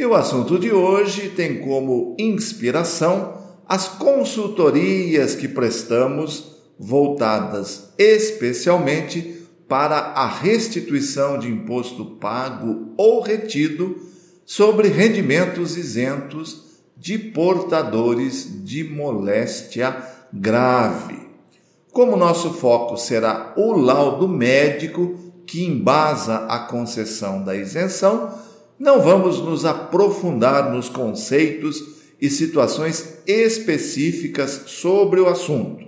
E o assunto de hoje tem como inspiração as consultorias que prestamos voltadas especialmente para a restituição de imposto pago ou retido sobre rendimentos isentos de portadores de moléstia grave. Como nosso foco será o laudo médico que embasa a concessão da isenção, não vamos nos aprofundar nos conceitos e situações específicas sobre o assunto,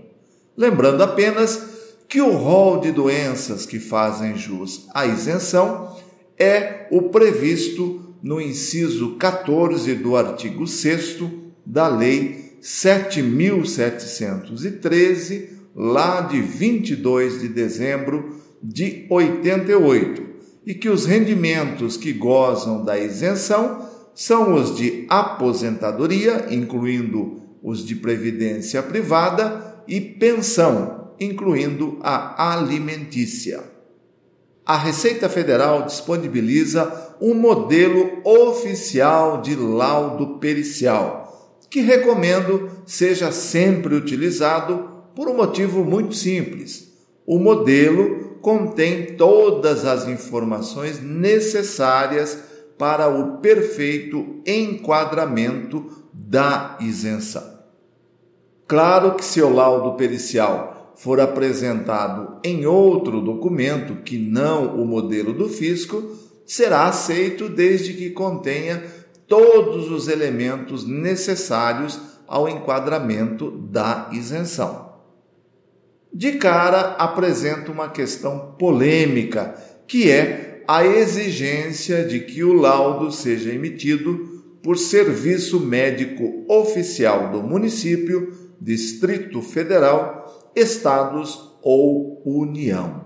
lembrando apenas que o rol de doenças que fazem jus à isenção é o previsto no inciso 14 do artigo 6 da Lei 7713, lá de 22 de dezembro de 88 e que os rendimentos que gozam da isenção são os de aposentadoria, incluindo os de previdência privada, e pensão, incluindo a alimentícia. A Receita Federal disponibiliza um modelo oficial de laudo pericial, que recomendo seja sempre utilizado por um motivo muito simples. O modelo contém todas as informações necessárias para o perfeito enquadramento da isenção. Claro que se o laudo pericial for apresentado em outro documento que não o modelo do fisco, será aceito desde que contenha todos os elementos necessários ao enquadramento da isenção de cara apresenta uma questão polêmica, que é a exigência de que o laudo seja emitido por serviço médico oficial do município, Distrito Federal, estados ou União.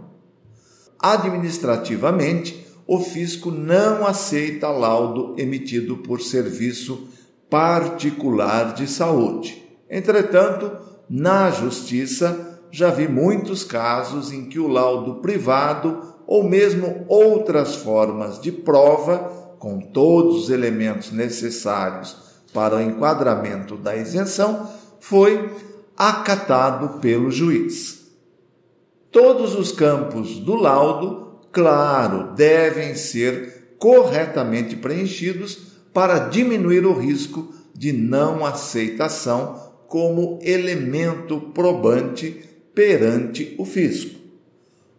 Administrativamente, o fisco não aceita laudo emitido por serviço particular de saúde. Entretanto, na Justiça, já vi muitos casos em que o laudo privado ou mesmo outras formas de prova, com todos os elementos necessários para o enquadramento da isenção, foi acatado pelo juiz. Todos os campos do laudo, claro, devem ser corretamente preenchidos para diminuir o risco de não aceitação como elemento probante perante o fisco.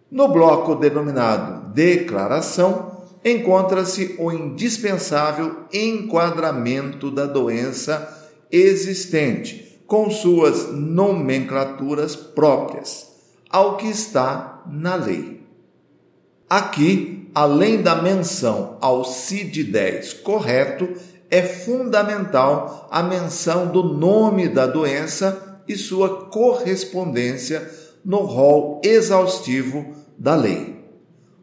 No bloco denominado Declaração, encontra-se o indispensável enquadramento da doença existente, com suas nomenclaturas próprias, ao que está na lei. Aqui, além da menção ao CID-10 correto, é fundamental a menção do nome da doença e sua correspondência no rol exaustivo da lei.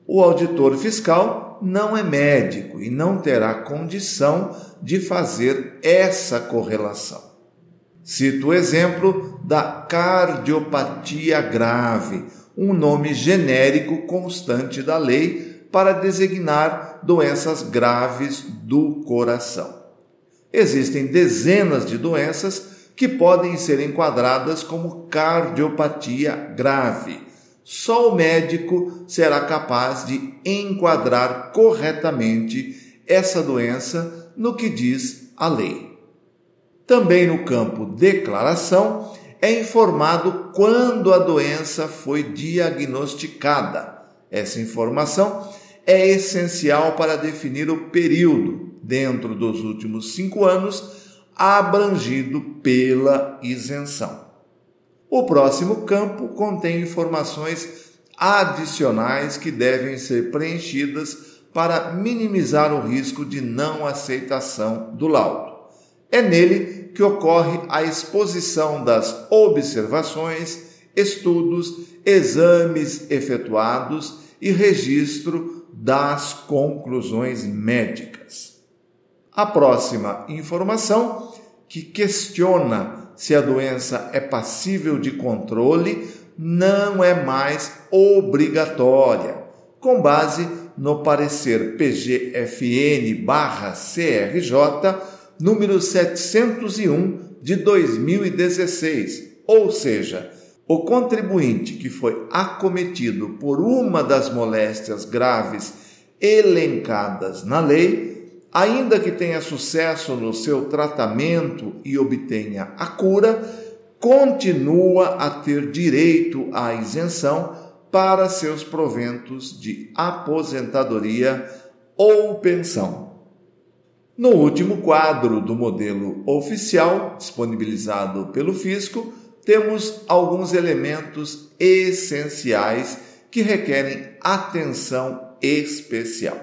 O auditor fiscal não é médico e não terá condição de fazer essa correlação. Cito o exemplo da cardiopatia grave, um nome genérico constante da lei para designar doenças graves do coração. Existem dezenas de doenças que podem ser enquadradas como cardiopatia grave. Só o médico será capaz de enquadrar corretamente essa doença no que diz a lei. Também no campo declaração é informado quando a doença foi diagnosticada. Essa informação é essencial para definir o período, dentro dos últimos cinco anos, abrangido pela isenção. O próximo campo contém informações adicionais que devem ser preenchidas para minimizar o risco de não aceitação do laudo. É nele que ocorre a exposição das observações, estudos, exames efetuados e registro das conclusões médicas. A próxima informação, que questiona se a doença é passível de controle, não é mais obrigatória, com base no parecer PGFN/CRJ número 701 de 2016, ou seja, o contribuinte que foi acometido por uma das moléstias graves elencadas na lei, ainda que tenha sucesso no seu tratamento e obtenha a cura, continua a ter direito à isenção para seus proventos de aposentadoria ou pensão. No último quadro do modelo oficial, disponibilizado pelo Fisco, temos alguns elementos essenciais que requerem atenção especial.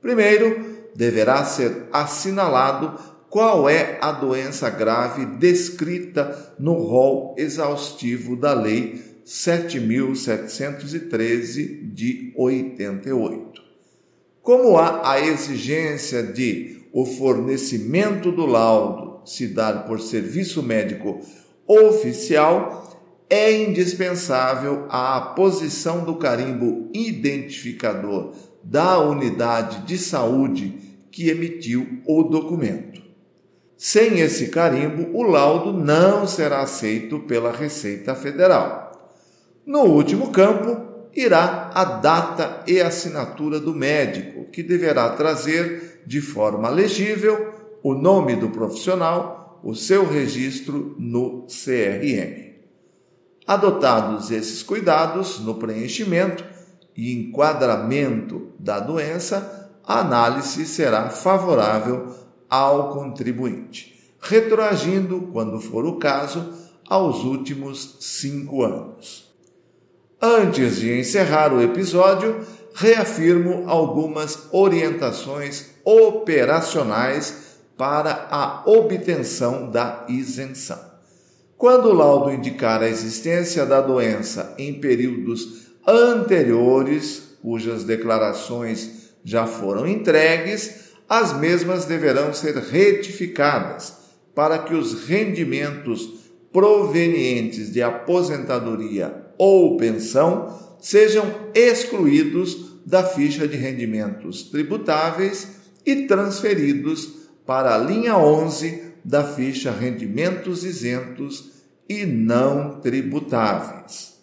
Primeiro, deverá ser assinalado qual é a doença grave descrita no rol exaustivo da Lei 7713 de 88. Como há a exigência de o fornecimento do laudo se dar por serviço médico oficial, é indispensável a posição do carimbo identificador da unidade de saúde que emitiu o documento. Sem esse carimbo, o laudo não será aceito pela Receita Federal. No último campo, irá a data e assinatura do médico, que deverá trazer de forma legível o nome do profissional o seu registro no CRM. Adotados esses cuidados no preenchimento e enquadramento da doença, a análise será favorável ao contribuinte, retroagindo, quando for o caso, aos últimos cinco anos. Antes de encerrar o episódio, reafirmo algumas orientações operacionais para a obtenção da isenção. Quando o laudo indicar a existência da doença em períodos anteriores, cujas declarações já foram entregues, as mesmas deverão ser retificadas para que os rendimentos provenientes de aposentadoria ou pensão sejam excluídos da ficha de rendimentos tributáveis e transferidos para a linha 11 da ficha Rendimentos Isentos e Não Tributáveis.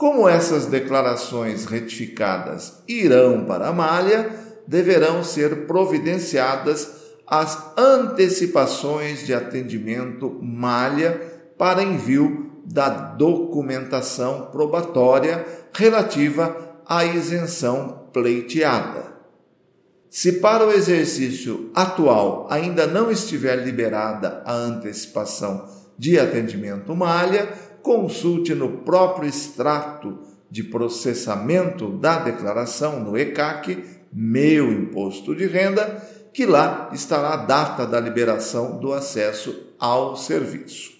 Como essas declarações retificadas irão para a malha, deverão ser providenciadas as antecipações de atendimento malha para envio da documentação probatória relativa à isenção pleiteada. Se para o exercício atual ainda não estiver liberada a antecipação de atendimento malha, consulte no próprio extrato de processamento da declaração no ECAC, meu imposto de renda, que lá estará a data da liberação do acesso ao serviço.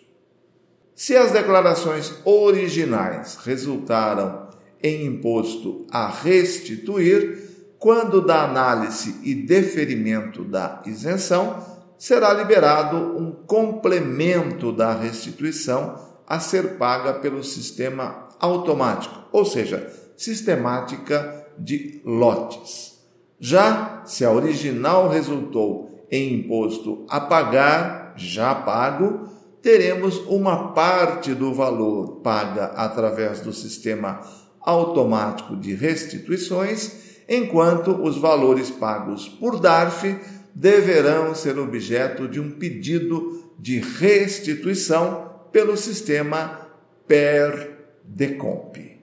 Se as declarações originais resultaram em imposto a restituir, quando da análise e deferimento da isenção, será liberado um complemento da restituição a ser paga pelo sistema automático, ou seja, sistemática de lotes. Já se a original resultou em imposto a pagar, já pago, teremos uma parte do valor paga através do sistema automático de restituições enquanto os valores pagos por DARF deverão ser objeto de um pedido de restituição pelo sistema PER DECOMP.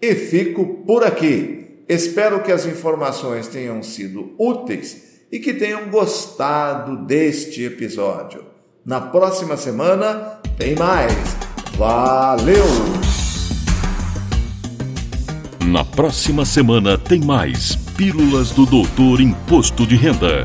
E fico por aqui. Espero que as informações tenham sido úteis e que tenham gostado deste episódio. Na próxima semana tem mais. Valeu! Na próxima semana tem mais Pílulas do Doutor Imposto de Renda.